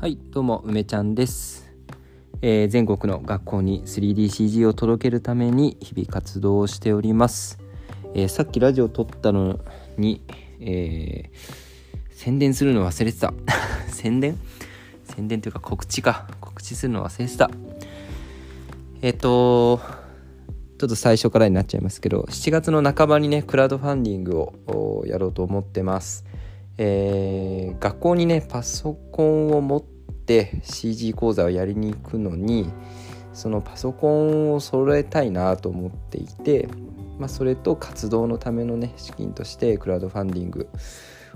はいどうも梅ちゃんです、えー全国の学校に 3DCG を届けるために日々活動をしております、えーさっきラジオ撮ったのに、えー宣伝するの忘れてた。宣伝？宣伝というか告知か。告知するの忘れてた。えっ、とちょっと最初からになっちゃいますけど7月の半ばにねクラウドファンディングをやろうと思ってます。えー学校にねパソコンを持って CG 講座をやりに行くのにそのパソコンを揃えたいなと思っていて、まあ、それと活動のためのね資金としてクラウドファンディング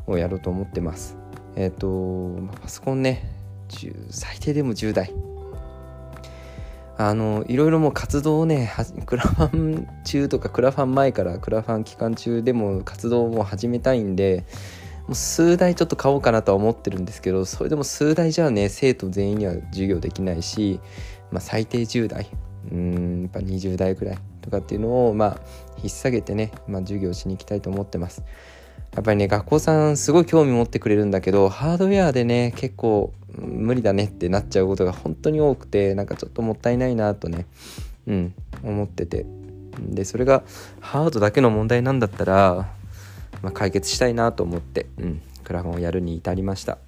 をやろうと思ってます。えっ、と、まパソコンね最低でも10台あのいろいろもう活動をねクラファン中とかクラファン前からクラファン期間中でも活動をも始めたいんでもう数台ちょっと買おうかなとは思ってるんですけどそれでも数台じゃあね生徒全員には授業できないし、まあ、最低10台。うんやっぱ20台くらいとかっていうのをまあ引っ提げてね、まあ、授業しに行きたいと思ってます。やっぱりね学校さんすごい興味持ってくれるんだけどハードウェアでね結構無理だねってなっちゃうことが本当に多くてなんかちょっともったいないなとねうん思ってて。でそれがハードだけの問題なんだったら、まあ、解決したいなと思って、うん、クラファンをやるに至りました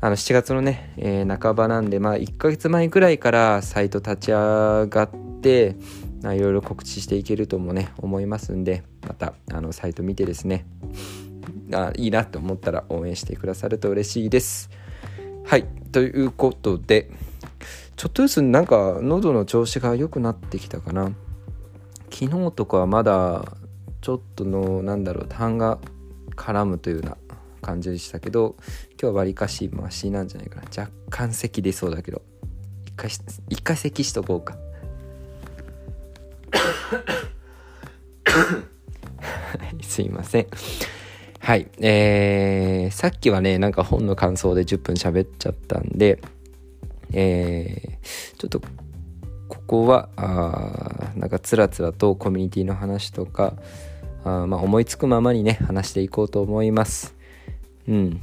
あの7月のね、えー半ばなんでまあ1ヶ月前くらいからサイト立ち上がっていろいろ告知していけるともね思いますんでまたあのサイト見てですねあいいなと思ったら応援してくださると嬉しいです。はいということでちょっとずつなんか喉の調子が良くなってきたかな昨日とかはまだちょっとのなんだろう痰が絡むというような感じでしたけど今日はわりかしマシなんじゃないかな。若干咳出そうだけど一回一回咳しとこうか。すいません。はい、えー、さっきはねなんか本の感想で10分喋っちゃったんでえー、ちょっとここはあーなんかつらつらとコミュニティの話とかあまあ、思いつくままにね話していこうと思います。うん。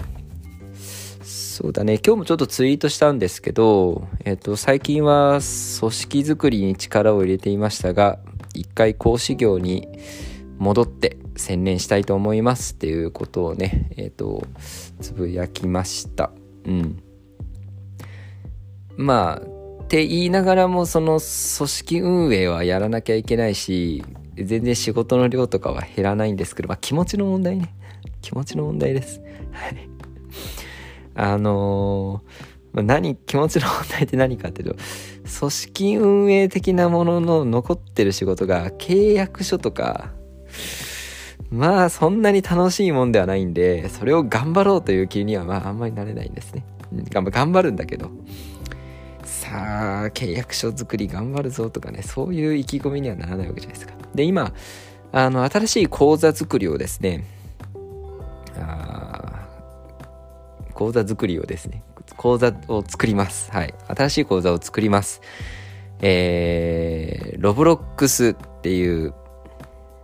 そうだね。今日もちょっとツイートしたんですけど、えっと最近は組織づくりに力を入れていましたが一回講師業に戻って専念したいと思いますっていうことをねえっ、とつぶやきました。うん。まあって言いながらもその組織運営はやらなきゃいけないし全然仕事の量とかは減らないんですけど、まあ、気持ちの問題ね。気持ちの問題です。はい。あのーま何気持ちの問題って何かっていうと組織運営的なものの残ってる仕事が契約書とかまあそんなに楽しいもんではないんでそれを頑張ろうという気にはまああんまりなれないんですね、頑張るんだけど。さあ契約書作り頑張るぞとかねそういう意気込みにはならないわけじゃないですか。で今あの新しい講座作りをですねあ講座作りをですね講座を作ります。はい。新しい講座を作ります。えー、ロブロックスっていう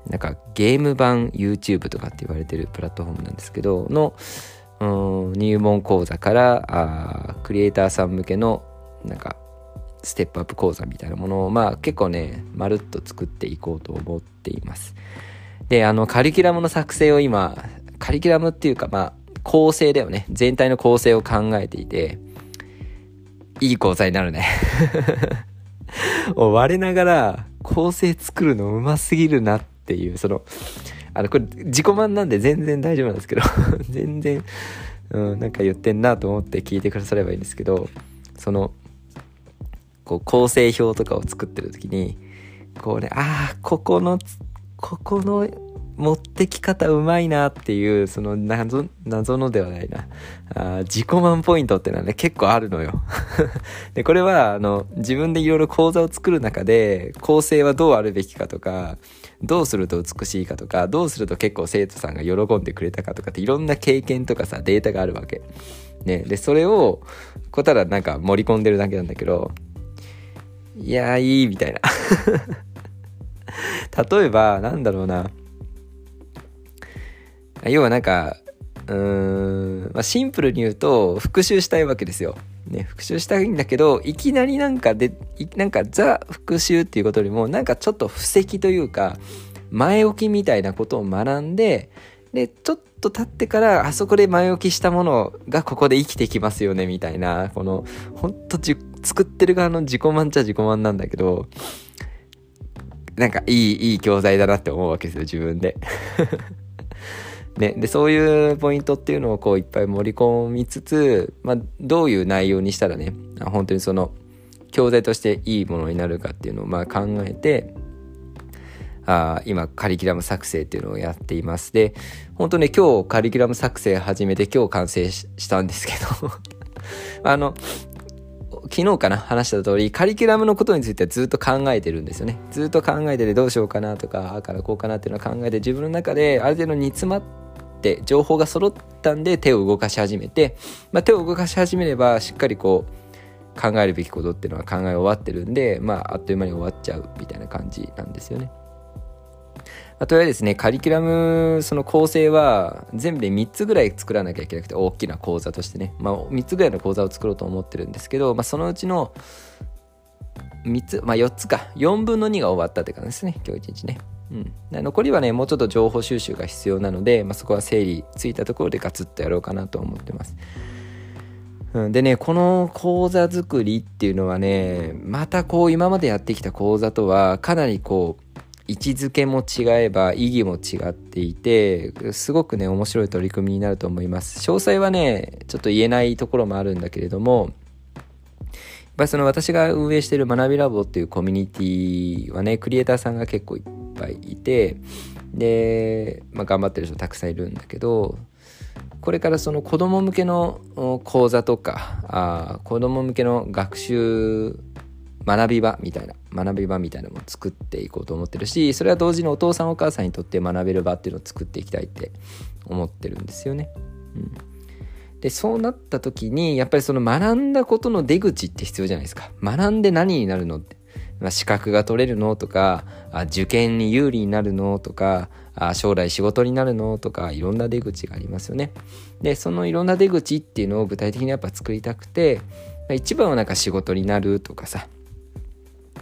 なんかゲーム版 YouTube とかって言われてるプラットフォームなんですけどのうん入門講座からあクリエイターさん向けのなんかステップアップ講座みたいなものをまあ結構ねまるっと作っていこうと思っています。であのカリキュラムの作成を今カリキュラムっていうかまあ構成だよね。全体の構成を考えていていい講座になるね。我ながら構成作るのうますぎるなっていうそのあのこれ自己満なんで全然大丈夫なんですけど 全然、うん、なんか言ってんなと思って聞いてくださればいいんですけどそのこう構成表とかを作ってる時にこうねああここのここの持ってき方うまいなっていうその謎謎のではないなあ自己満ポイントってのはね結構あるのよ でこれはあの自分でいろいろ講座を作る中で構成はどうあるべきかとかどうすると美しいかとかどうすると結構生徒さんが喜んでくれたかとかっていろんな経験とかさデータがあるわけ。ね、でそれをこうただなんか盛り込んでるだけなんだけどいやーいいみたいな。例えばなんだろうな。要はなんかうーん、まあ、シンプルに言うと復習したいわけですよ。ね、復習したいんだけど、いきなりなんかで、なんかザ復習っていうことよりも、なんかちょっと布石というか、前置きみたいなことを学んで、で、ちょっと経ってから、あそこで前置きしたものがここで生きてきますよね、みたいな、この、ほんと作ってる側の自己満ちゃ自己満なんだけど、なんかいい、いい教材だなって思うわけですよ、自分で。ね、でそういうポイントっていうのをこういっぱい盛り込みつつ、まあ、どういう内容にしたらね本当にその教材としていいものになるかっていうのをまあ考えてあ今カリキュラム作成っていうのをやっていますで本当ね今日カリキュラム作成始めて今日完成したんですけど あの昨日かな話した通りカリキュラムのことについてはずっと考えてるんですよねずっと考えててどうしようかなとかああからこうかなっていうのを考えて自分の中である程度煮詰まってって情報が揃ったんで手を動かし始めて、まあ、手を動かし始めればしっかりこう考えるべきことっていうのは考え終わってるんで、まあ、あっという間に終わっちゃうみたいな感じなんですよね。あとはですね、カリキュラム、その構成は全部で3つぐらい作らなきゃいけなくて、大きな講座としてね、まあ、3つぐらいの講座を作ろうと思ってるんですけど、まあ、そのうちの3つ、まあ、4つか、4分の2が終わったって感じですね、今日1日ね。うん、残りはねもうちょっと情報収集が必要なので、まあ、そこは整理ついたところでガツッとやろうかなと思ってます。うん、でねこの講座作りっていうのはねまたこう今までやってきた講座とはかなりこう位置づけも違えば意義も違っていてすごくね面白い取り組みになると思います。詳細はねちょっと言えないところもあるんだけれどもやっぱりその私が運営している学びラボっていうコミュニティはねクリエイターさんが結構いっぱいいてで、まあ、頑張ってる人たくさんいるんだけどこれからその子供向けの講座とかあ子供向けの学習学び場みたいな学び場みたいなのも作っていこうと思ってるしそれは同時にお父さんお母さんにとって学べる場っていうのを作っていきたいって思ってるんですよね。うん。でそうなった時にやっぱりその学んだことの出口って必要じゃないですか。学んで何になるのって、まあ、資格が取れるのとかあ受験に有利になるのとかあ将来仕事になるのとかいろんな出口がありますよね。でそのいろんな出口っていうのを具体的にやっぱ作りたくて、一番はなんか仕事になるとかさ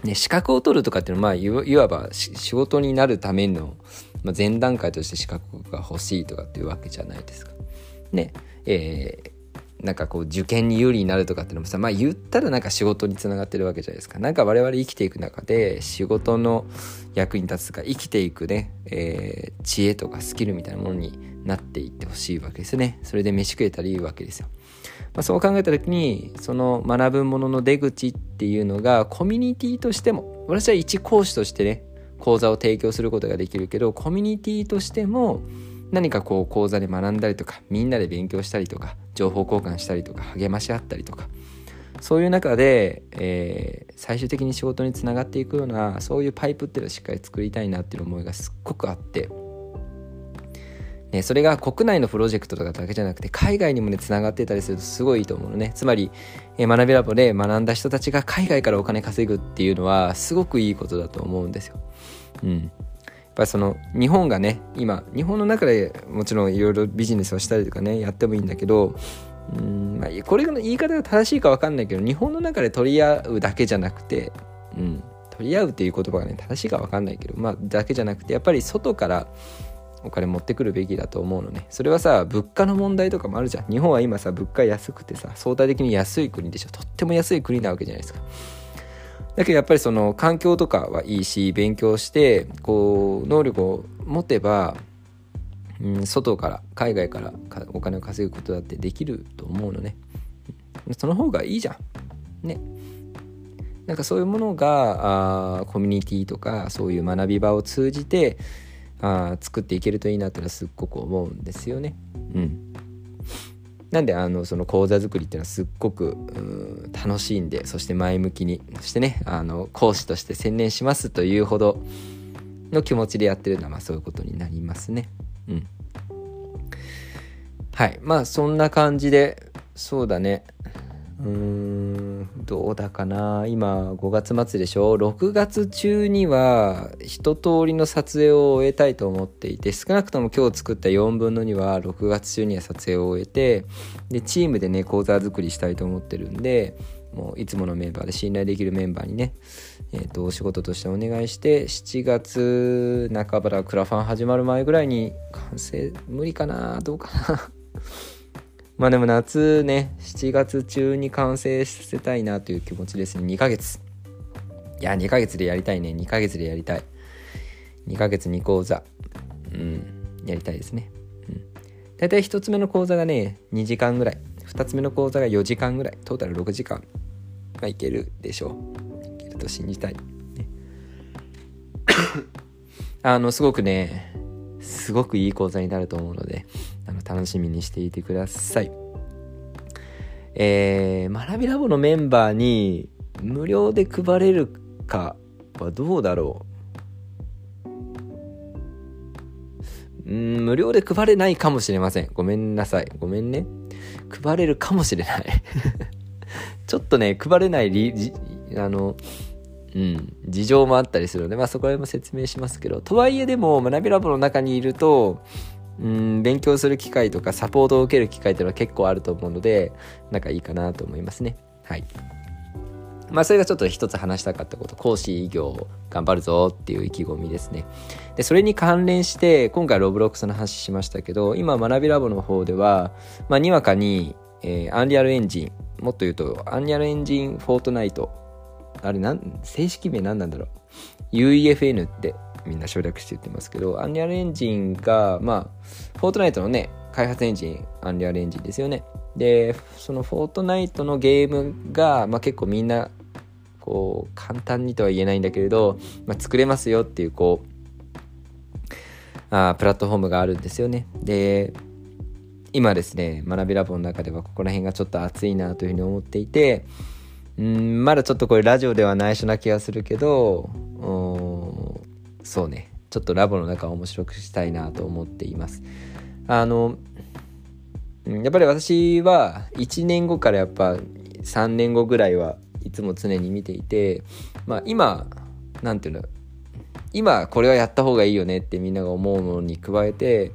ね、資格を取るとかっていうのは、まあ、いわば仕事になるための、ま、前段階として資格が欲しいとかっていうわけじゃないですか。ね、えー、なんかこう受験に有利になるとかっていうのもさまあ言ったらなんか仕事につながってるわけじゃないですか。なんか我々生きていく中で仕事の役に立つとか生きていくね、えー、知恵とかスキルみたいなものになっていってほしいわけですね。それで飯食えたらいいわけですよ。まあ、そう考えた時にその学ぶものの出口ってていうのがコミュニティとしても私は一講師としてね講座を提供することができるけどコミュニティとしても何かこう講座で学んだりとかみんなで勉強したりとか情報交換したりとか励まし合ったりとかそういう中で、えー、最終的に仕事につながっていくようなそういうパイプっていうのをしっかり作りたいなっていう思いがすっごくあって、ね、それが国内のプロジェクトとかだけじゃなくて海外にもねつながってたりするとすごいいいと思うのね。つまり、えー、学びラボで学んだ人たちが海外からお金稼ぐっていうのはすごくいいことだと思うんですよ。うん。やっぱその日本がね今日本の中でもちろんいろいろビジネスをしたりとかねやってもいいんだけどうん、まあ、これの言い方が正しいか分かんないけど日本の中で取り合うだけじゃなくて、うん、取り合うっていう言葉がね正しいか分かんないけどまあだけじゃなくてやっぱり外からお金持ってくるべきだと思うのね。それはさ物価の問題とかもあるじゃん。日本は今さ物価安くてさ相対的に安い国でしょ。とっても安い国なわけじゃないですか。だけどやっぱりその環境とかはいいし勉強してこう能力を持てば、うん、外から海外からお金を稼ぐことだってできると思うのね。その方がいいじゃん。ね。なんかそういうものがあコミュニティとかそういう学び場を通じてあ作っていけるといいなっていうのはすっごく思うんですよねうんなんであのその講座作りっていうのはすっごく楽しんでそして前向きにそしてねあの講師として専念しますというほどの気持ちでやってるのはまあそういうことになりますね。うん。はいまあそんな感じでそうだねうーんどうだかな。今5月末でしょ？6月中には一通りの撮影を終えたいと思っていて少なくとも今日作った4分の2は6月中には撮影を終えてでチームでね講座作りしたいと思ってるんでもういつものメンバーで信頼できるメンバーにね、えー、とお仕事としてお願いして7月半ばらクラファン始まる前ぐらいに完成無理かな？どうかな？まあでも夏ね、7月中に完成させたいなという気持ちですね。2ヶ月。いや、2ヶ月でやりたいね。2ヶ月でやりたい。2ヶ月2講座。うん、やりたいですね。うん。大体1つ目の講座がね、2時間ぐらい。2つ目の講座が4時間ぐらい。トータル6時間。まあ、いけるでしょう。いけると信じたい。ね、あの、すごくね、すごくいい講座になると思うので、あの楽しみにしていてください。えー、学びラボのメンバーに無料で配れるかはどうだろう？うん無料で配れないかもしれません。ごめんなさい。ごめんね。配れるかもしれない ちょっとね、配れない理、あの、うん、事情もあったりするので、まあそこら辺も説明しますけど、とはいえでも学びラボの中にいると、うん、勉強する機会とかサポートを受ける機会っていうのは結構あると思うので、なんかいいかなと思いますね。はい。まあそれがちょっと一つ話したかったこと、講師業頑張るぞっていう意気込みですね。で、それに関連して、今回 Roblox の話しましたけど、今学びラボの方では、まあにわかに、えー、 Unreal Engine、もっと言うと、 Unreal Engine Fortnite あれなん、正式名何なんだろう？UEFN ってみんな省略して言ってますけど、 Unreal Engine が、まあ、 Fortnite のね、開発エンジン、 Unreal Engine ですよね。で、そのフォートナイトのゲームが、まあ結構みんな、こう、簡単にとは言えないんだけれど、まあ、作れますよっていう、こう、あプラットフォームがあるんですよね。で、今ですね、学びラボの中ではここら辺がちょっと熱いなというふうに思っていて、うんまだちょっとこれラジオでは内緒な気がするけどうんそうね。ちょっとラボの中を面白くしたいなと思っています。あのやっぱり私は1年後からやっぱ3年後ぐらいはいつも常に見ていてまあ今何て言うの今これはやった方がいいよねってみんなが思うものに加えて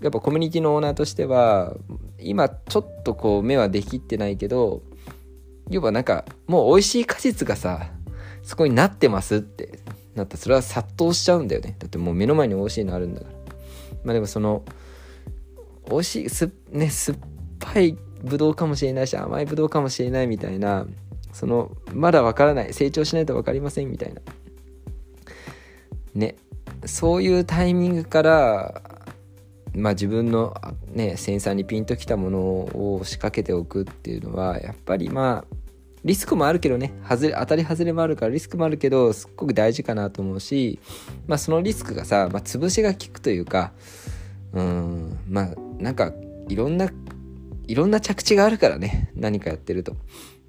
やっぱコミュニティのオーナーとしては今ちょっとこう目はできってないけど要はなんかもう美味しい果実がさそこになってますってなったらそれは殺到しちゃうんだよね。だってもう目の前に美味しいのあるんだから。まあでもその美味しいす,、ね、酸っぱいブドウかもしれないし甘いブドウかもしれないみたいなそのまだわからない成長しないと分かりませんみたいな。ねそういうタイミングからまあ自分のねセンサーにピンときたものを仕掛けておくっていうのはやっぱりまあリスクもあるけどね。外れ当たり外れもあるからリスクもあるけどすっごく大事かなと思うし、まあ、そのリスクがさ、まあ、潰しが効くというかうんまあなんかいろんないろんな着地があるからね。何かやってると、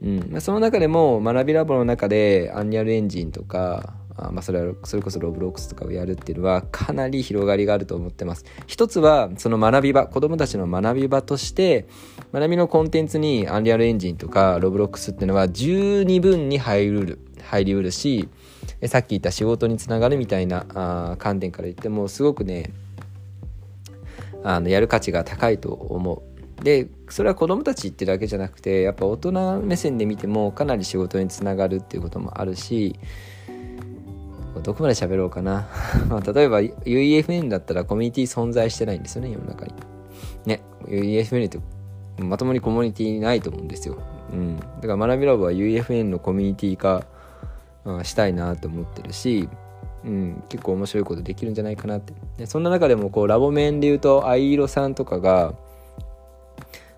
うん。まあ、その中でも学びラボの中でアンニャルエンジンとかまあ、それはそれこそロブロックスとかをやるっていうのはかなり広がりがあると思ってます。一つはその学び場子供たちの学び場として学びのコンテンツにアンリアルエンジンとかロブロックスっていうのは十二分に入る入りうるしさっき言った仕事につながるみたいなあ観点から言ってもすごくねあのやる価値が高いと思う。でそれは子供たちってだけじゃなくてやっぱ大人目線で見てもかなり仕事につながるっていうこともあるしどこまで喋ろうかな。ま、例えば UEFN だったらコミュニティ存在してないんですよね、世の中に。ね、UEFN ってまともにコミュニティないと思うんですよ。うん。だから学びラボは UEFN のコミュニティ化、うん、したいなと思ってるし、うん、結構面白いことできるんじゃないかなって。でそんな中でもこうラボ面で言うと藍色さんとかが、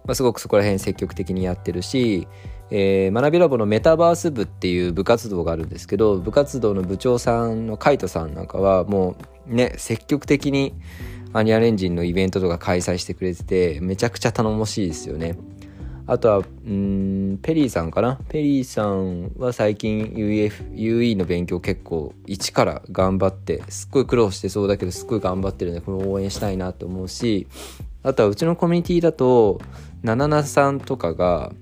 まあ、すごくそこら辺積極的にやってるし、えー、学びラボのメタバース部っていう部活動があるんですけど部活動の部長さんのカイトさんなんかはもうね積極的にアニアレンジンのイベントとか開催してくれててめちゃくちゃ頼もしいですよね。あとはうんペリーさんかな？ペリーさんは最近 UEF UE の勉強結構一から頑張ってすっごい苦労してそうだけどすっごい頑張ってるんでこれ応援したいなと思うしあとはうちのコミュニティだとナナナさんとかが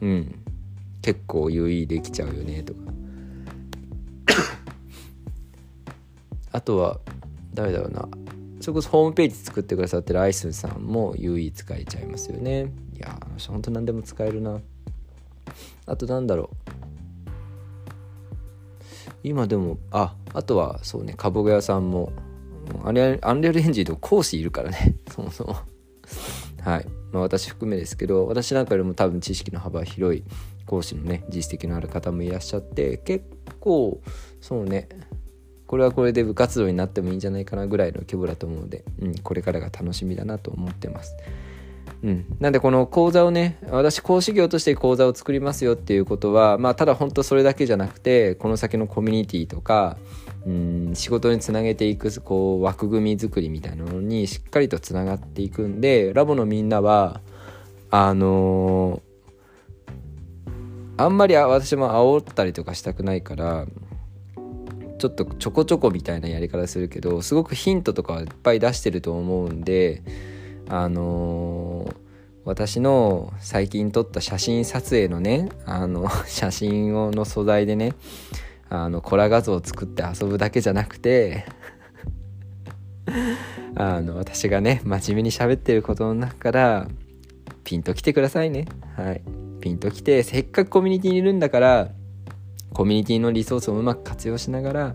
うん結構有意できちゃうよねとか。あとは誰だろうな。それこそホームページ作ってくださってるアイスンさんも UE 使えちゃいますよね。いやほんと何でも使えるな。あとなんだろう。今でもああとはそうね株小屋さんもアンリアルエンジンと講師いるからね。そもそも。はい、まあ、私含めですけど私なんかよりも多分知識の幅広い講師のね実績のある方もいらっしゃって結構そうねこれはこれで部活動になってもいいんじゃないかなぐらいの規模だと思うので、うん、これからが楽しみだなと思ってます。うん、なんでこの講座をね私講師業として講座を作りますよっていうことはまあただ本当それだけじゃなくてこの先のコミュニティとかうん仕事につなげていくこう枠組み作りみたいなのにしっかりとつながっていくんでラボのみんなはあのー、あんまり私も煽ったりとかしたくないからちょっとちょこちょこみたいなやり方するけどすごくヒントとかはいっぱい出してると思うんであのー、私の最近撮った写真撮影のねあの 写真をの素材でねあのコラ画像を作って遊ぶだけじゃなくて あの私がね真面目に喋ってることの中からピンと来てくださいね。はい。ピンと来てせっかくコミュニティにいるんだからコミュニティのリソースをうまく活用しながら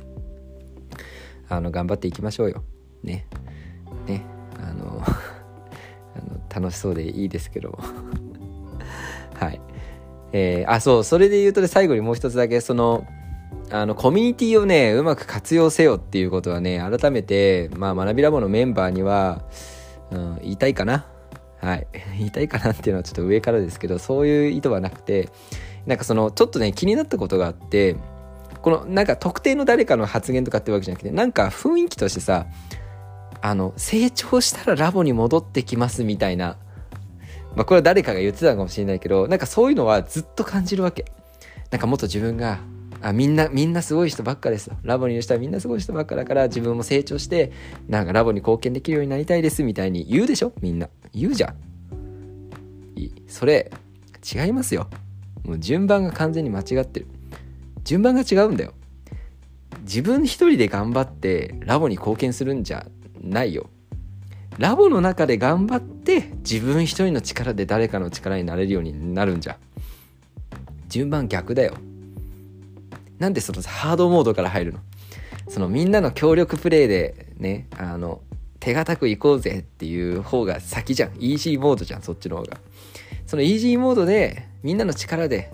あの頑張っていきましょうよ。ね。ね。あの 楽しそうでいいですけど。はい。えー、あそう。それで言うと、ね、最後にもう一つだけそのあのコミュニティをねうまく活用せよっていうことはね改めて、まあ、学びラボのメンバーには、うん、言いたいかな。はい。言いたいかなっていうのはちょっと上からですけどそういう意図はなくてなんかそのちょっとね気になったことがあってこのなんか特定の誰かの発言とかってわけじゃなくてなんか雰囲気としてさあの成長したらラボに戻ってきますみたいなまあこれは誰かが言ってたのかもしれないけどなんかそういうのはずっと感じるわけ。なんかもっと自分があみんなみんなすごい人ばっかです。ラボにいる人はみんなすごい人ばっかだから自分も成長してなんかラボに貢献できるようになりたいですみたいに言うでしょ？みんな。言うじゃん。いい。それ違いますよ。もう順番が完全に間違ってる。順番が違うんだよ。自分一人で頑張ってラボに貢献するんじゃないよ。ラボの中で頑張って自分一人の力で誰かの力になれるようになるんじゃ。順番逆だよ。なんでそのハードモードから入るの？そのみんなの協力プレイでねあの手堅く行こうぜっていう方が先じゃん。イージーモードじゃんそっちの方が。そのイージーモードでみんなの力で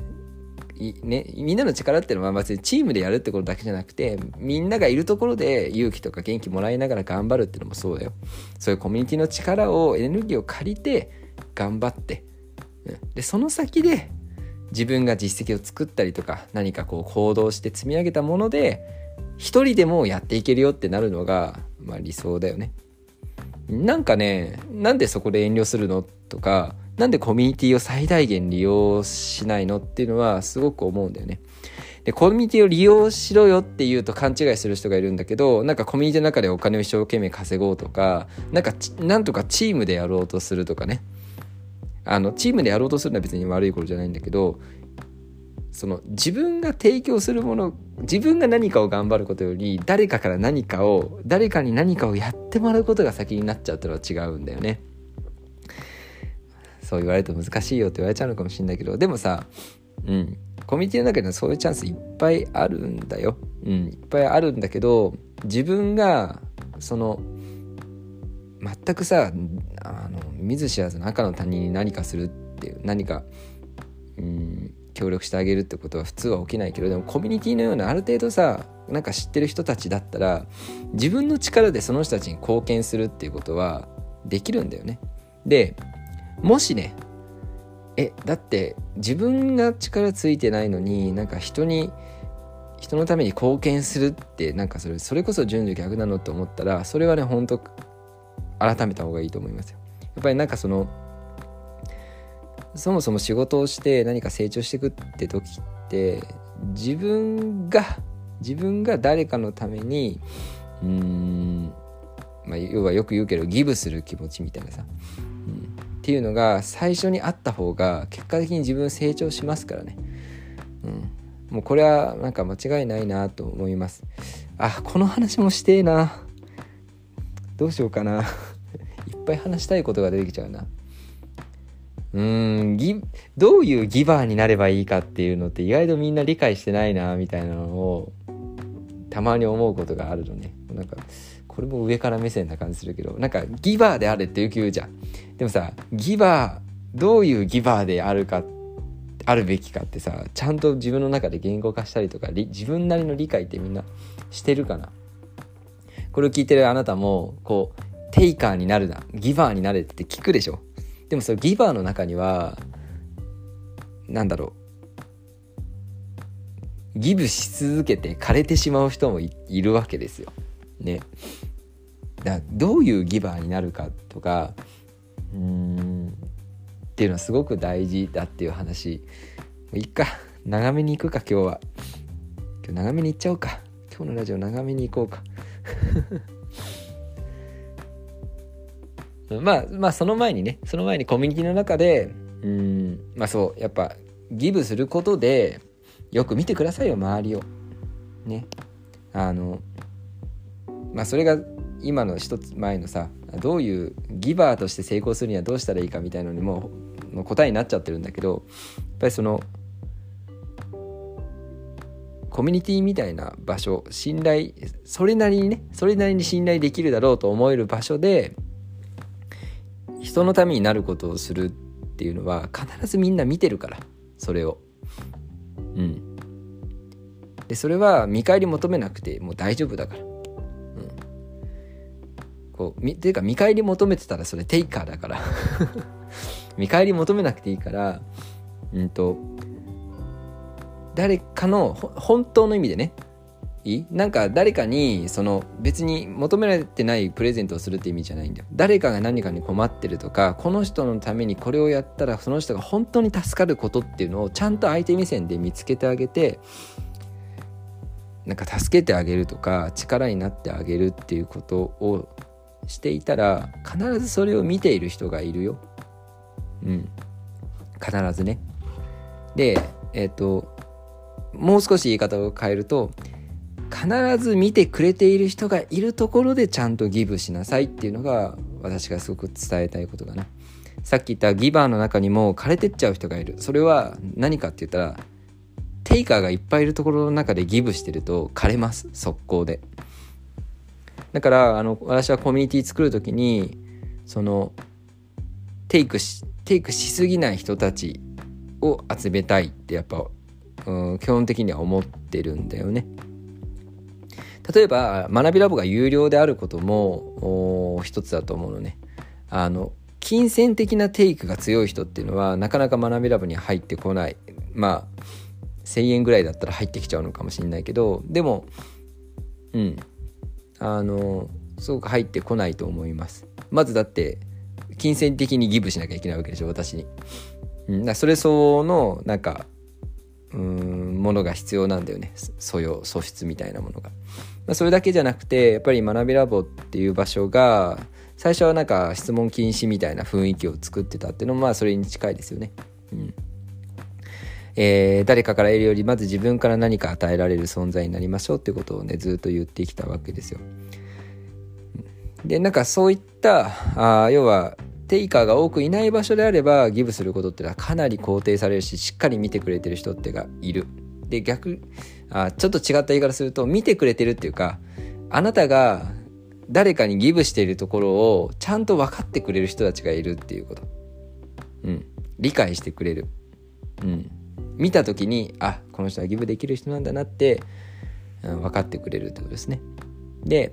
ね、みんなの力っていうのは別にチームでやるってことだけじゃなくてみんながいるところで勇気とか元気もらいながら頑張るっていうのもそうだよ。そういうコミュニティの力をエネルギーを借りて頑張って、うん、でその先で自分が実績を作ったりとか何かこう行動して積み上げたもので一人でもやっていけるよってなるのが、まあ、理想だよねなんかねなんでそこで遠慮するのとかなんでコミュニティを最大限利用しないのっていうのはすごく思うんだよね。で、コミュニティを利用しろよって言うと勘違いする人がいるんだけど、なんかコミュニティの中でお金を一生懸命稼ごうとか、なんか、なんとかチームでやろうとするとかね。あの、チームでやろうとするのは別に悪いことじゃないんだけど、その自分が提供するもの自分が何かを頑張ることより誰かから何かを誰かに何かをやってもらうことが先になっちゃうってのは違うんだよね。そう言われると難しいよって言われちゃうのかもしれないけどでもさうんコミュニティの中ではそういうチャンスいっぱいあるんだよ。うん、いっぱいあるんだけど自分がその全くさあの見ず知らずの赤の他人に何かするっていう何か、うん、協力してあげるってことは普通は起きないけどでもコミュニティのようなある程度さなんか知ってる人たちだったら自分の力でその人たちに貢献するっていうことはできるんだよね。でもしねえだって自分が力ついてないのになんか人に人のために貢献するってなんかそれそれこそ順序逆なのと思ったらそれはねほんと改めた方がいいと思いますよ。やっぱりなんかそのそもそも仕事をして何か成長していくって時って自分が自分が誰かのためにうんまあ要はよく言うけどギブする気持ちみたいなさ、うん、っていうのが最初にあった方が結果的に自分成長しますからね。うん、もうこれはなんか間違いないなと思います。あこの話もしてえな。どうしようかな。いっぱい話したいことが出てきちゃうな。うーんギどういうギバーになればいいかっていうのって意外とみんな理解してないなみたいなのをたまに思うことがあるのねなんかこれも上から目線な感じするけどなんかギバーであれって言うじゃんでもさギバーどういうギバーであるかあるべきかってさちゃんと自分の中で言語化したりとか自分なりの理解ってみんなしてるかなこれを聞いてるあなたもこうテイカーになるなギバーになれって聞くでしょ？でもそのギバーの中には何だろうギブし続けて枯れてしまう人もいるわけですよ。ね。だどういうギバーになるかとかうんっていうのはすごく大事だっていう話。もういっか長めに行くか今日は。今日長めに行っちゃおうか。今日のラジオ長めに行こうか。まあまあその前にねその前にコミュニティの中でうんまあそうやっぱギブすることでよく見てくださいよ周りを。ね。あのまあそれが今の一つ前のさどういうギバーとして成功するにはどうしたらいいかみたいなのにもう答えになっちゃってるんだけどやっぱりそのコミュニティみたいな場所信頼それなりにねそれなりに信頼できるだろうと思える場所で人のためになることをするっていうのは必ずみんな見てるからそれを。うん。でそれは見返り求めなくてもう大丈夫だから。うん。こうみていうか見返り求めてたらそれテイカーだから。見返り求めなくていいからうんと誰かの本当の意味でね。いい？なんか誰かにその別に求められてないプレゼントをするって意味じゃないんだよ。誰かが何かに困ってるとかこの人のためにこれをやったらその人が本当に助かることっていうのをちゃんと相手目線で見つけてあげてなんか助けてあげるとか力になってあげるっていうことをしていたら必ずそれを見ている人がいるよ。うん。必ずね。でえっ、ー、ともう少し言い方を変えると必ず見てくれている人がいるところでちゃんとギブしなさいっていうのが私がすごく伝えたいことだな。さっき言ったギバーの中にも枯れてっちゃう人がいる。それは何かって言ったらテイカーがいっぱいいるところの中でギブしてると枯れます速攻で。だからあの私はコミュニティ作る時にそのテイクしテイクしすぎない人たちを集めたいってやっぱ、うん、基本的には思ってるんだよね。例えば学びラボが有料であることも一つだと思うのね。あの金銭的なテイクが強い人っていうのはなかなか学びラボに入ってこない。まあ1,000円ぐらいだったら入ってきちゃうのかもしれないけどでもうん。あのすごく入ってこないと思います。まずだって金銭的にギブしなきゃいけないわけでしょ私に、うん、だそれ相応のなんかうんものが必要なんだよね。素養素質みたいなものが、まあ、それだけじゃなくてやっぱり学びラボっていう場所が最初はなんか質問禁止みたいな雰囲気を作ってたっていうのもまあそれに近いですよね。うん。えー、誰かから得るよりまず自分から何か与えられる存在になりましょうってことをねずっと言ってきたわけですよ。でなんかそういったあ要はテイカーが多くいない場所であればギブすることってのはかなり肯定されるししっかり見てくれてる人ってがいる。で逆あちょっと違った言い方すると見てくれてるっていうかあなたが誰かにギブしているところをちゃんと分かってくれる人たちがいるっていうこと。うん。理解してくれる。うん。見た時にあこの人はギブできる人なんだなって、うん、分かってくれるってことですね。で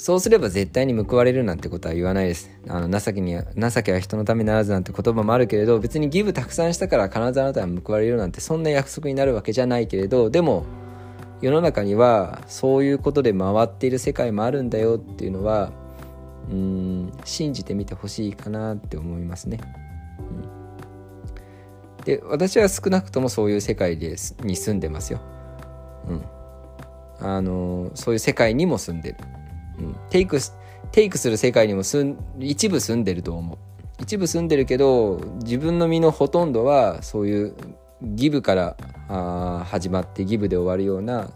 そうすれば絶対に報われるなんてことは言わないです。あの情けに情けは人のためならずなんて言葉もあるけれど別にギブたくさんしたから必ずあなたは報われるなんてそんな約束になるわけじゃないけれどでも世の中にはそういうことで回っている世界もあるんだよっていうのはうん信じてみてほしいかなって思いますね。うん、で私は少なくともそういう世界ですに住んでますよ。うん、あのそういう世界にも住んでる。うん、テイクテイクする世界にも一部住んでると思う。一部住んでるけど自分の身のほとんどはそういうギブからあ始まってギブで終わるような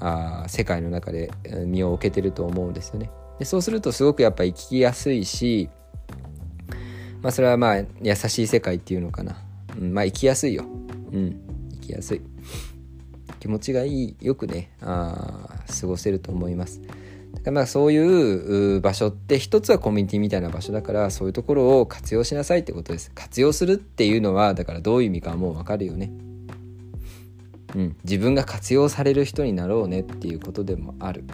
あ世界の中で身を置けてると思うんですよね。でそうするとすごくやっぱ生きやすいし、まあ、それはまあ優しい世界っていうのかな、うん、まあ生きやすいよ、うん、生きやすい。気持ちがいいよくねあ過ごせると思います。だからまあそういう場所って一つはコミュニティみたいな場所だからそういうところを活用しなさいってことです。活用するっていうのはだからどういう意味かもうわかるよね。うん。自分が活用される人になろうねっていうことでもある。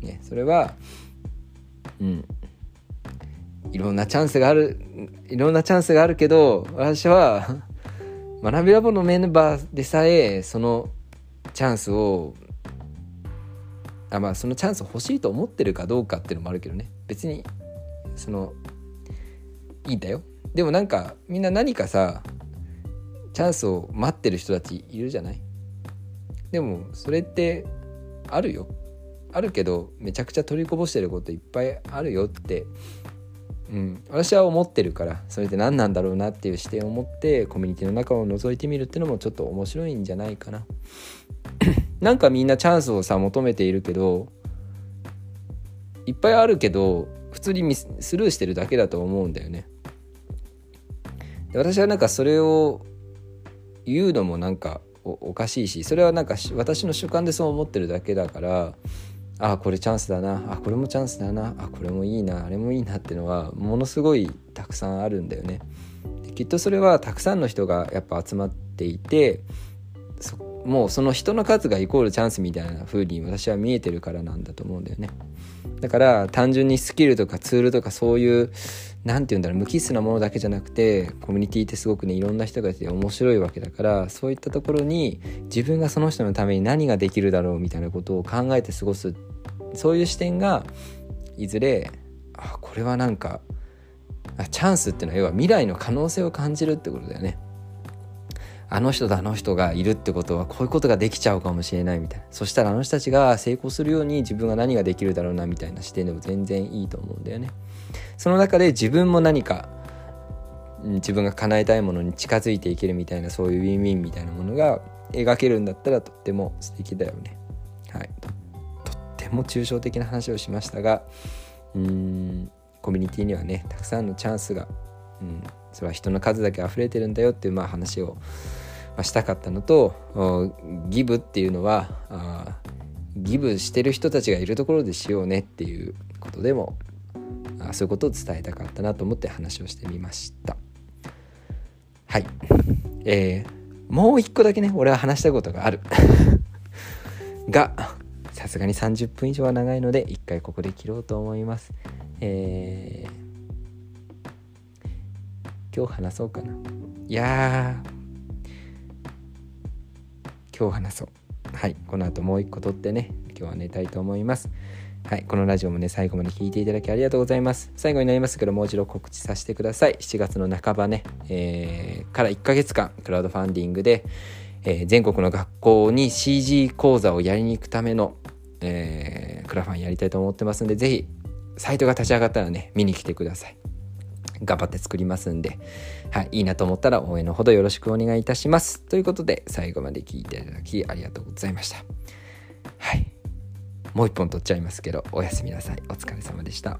ね。それはうん。いろんなチャンスがあるいろんなチャンスがあるけど私は 学びラボのメンバーでさえそのチャンスをあまあそのチャンス欲しいと思ってるかどうかっていうのもあるけどね。別にそのいいんだよ。でもなんかみんな何かさチャンスを待ってる人たちいるじゃない？でもそれってあるよ。あるけどめちゃくちゃ取りこぼしてることいっぱいあるよって。うん、私は思ってるからそれって何なんだろうなっていう視点を持ってコミュニティの中を覗いてみるっていうのもちょっと面白いんじゃないかな。なんかみんなチャンスをさ求めているけどいっぱいあるけど普通にスルーしてるだけだと思うんだよねで私はなんかそれを言うのもなんかおかしいしそれはなんか私の主観でそう思ってるだけだからああこれチャンスだなあこれもチャンスだなあこれもいいなあれもいいなっていうのはものすごいたくさんあるんだよね。きっとそれはたくさんの人がやっぱ集まっていてもうその人の数がイコールチャンスみたいな風に私は見えてるからなんだと思うんだよね。だから単純にスキルとかツールとかそういう何て言うんだろう無機質なものだけじゃなくてコミュニティってすごくねいろんな人がいて面白いわけだからそういったところに自分がその人のために何ができるだろうみたいなことを考えて過ごすそういう視点がいずれあこれはなんかチャンスっていうのは要は未来の可能性を感じるってことだよね。あの人とあの人がいるってことはこういうことができちゃうかもしれないみたいな。そしたらあの人たちが成功するように自分が何ができるだろうなみたいな視点でも全然いいと思うんだよね。その中で自分も何か自分が叶えたいものに近づいていけるみたいなそういうウィンウィンみたいなものが描けるんだったらとっても素敵だよね。はい。とっても抽象的な話をしましたがうーんコミュニティにはねたくさんのチャンスが、うん、それは人の数だけ溢れてるんだよっていうまあ話を、ま、したかったのとギブっていうのはあギブしてる人たちがいるところでしようねっていうことでもあそういうことを伝えたかったなと思って話をしてみました。はい。えー、もう一個だけね俺は話したことがある。がさすがに30分以上は長いので一回ここで切ろうと思います。えー今日話そうかな。いや今日話そう。はい。この後もう一個撮ってね。今日は寝たいと思います。はい、このラジオもね、最後まで聞いていただきありがとうございます。最後になりますけど、もう一度告知させてください。7月の半ばね、えー、から1ヶ月間、クラウドファンディングで、えー、全国の学校に CG 講座をやりに行くための、えー、クラファンやりたいと思ってますんで、ぜひ、サイトが立ち上がったらね、見に来てください。頑張って作りますんで、はい、いいなと思ったら応援のほどよろしくお願いいたします。ということで、最後まで聞いていただきありがとうございました。はい。もう一本取っちゃいますけど、おやすみなさい。お疲れ様でした。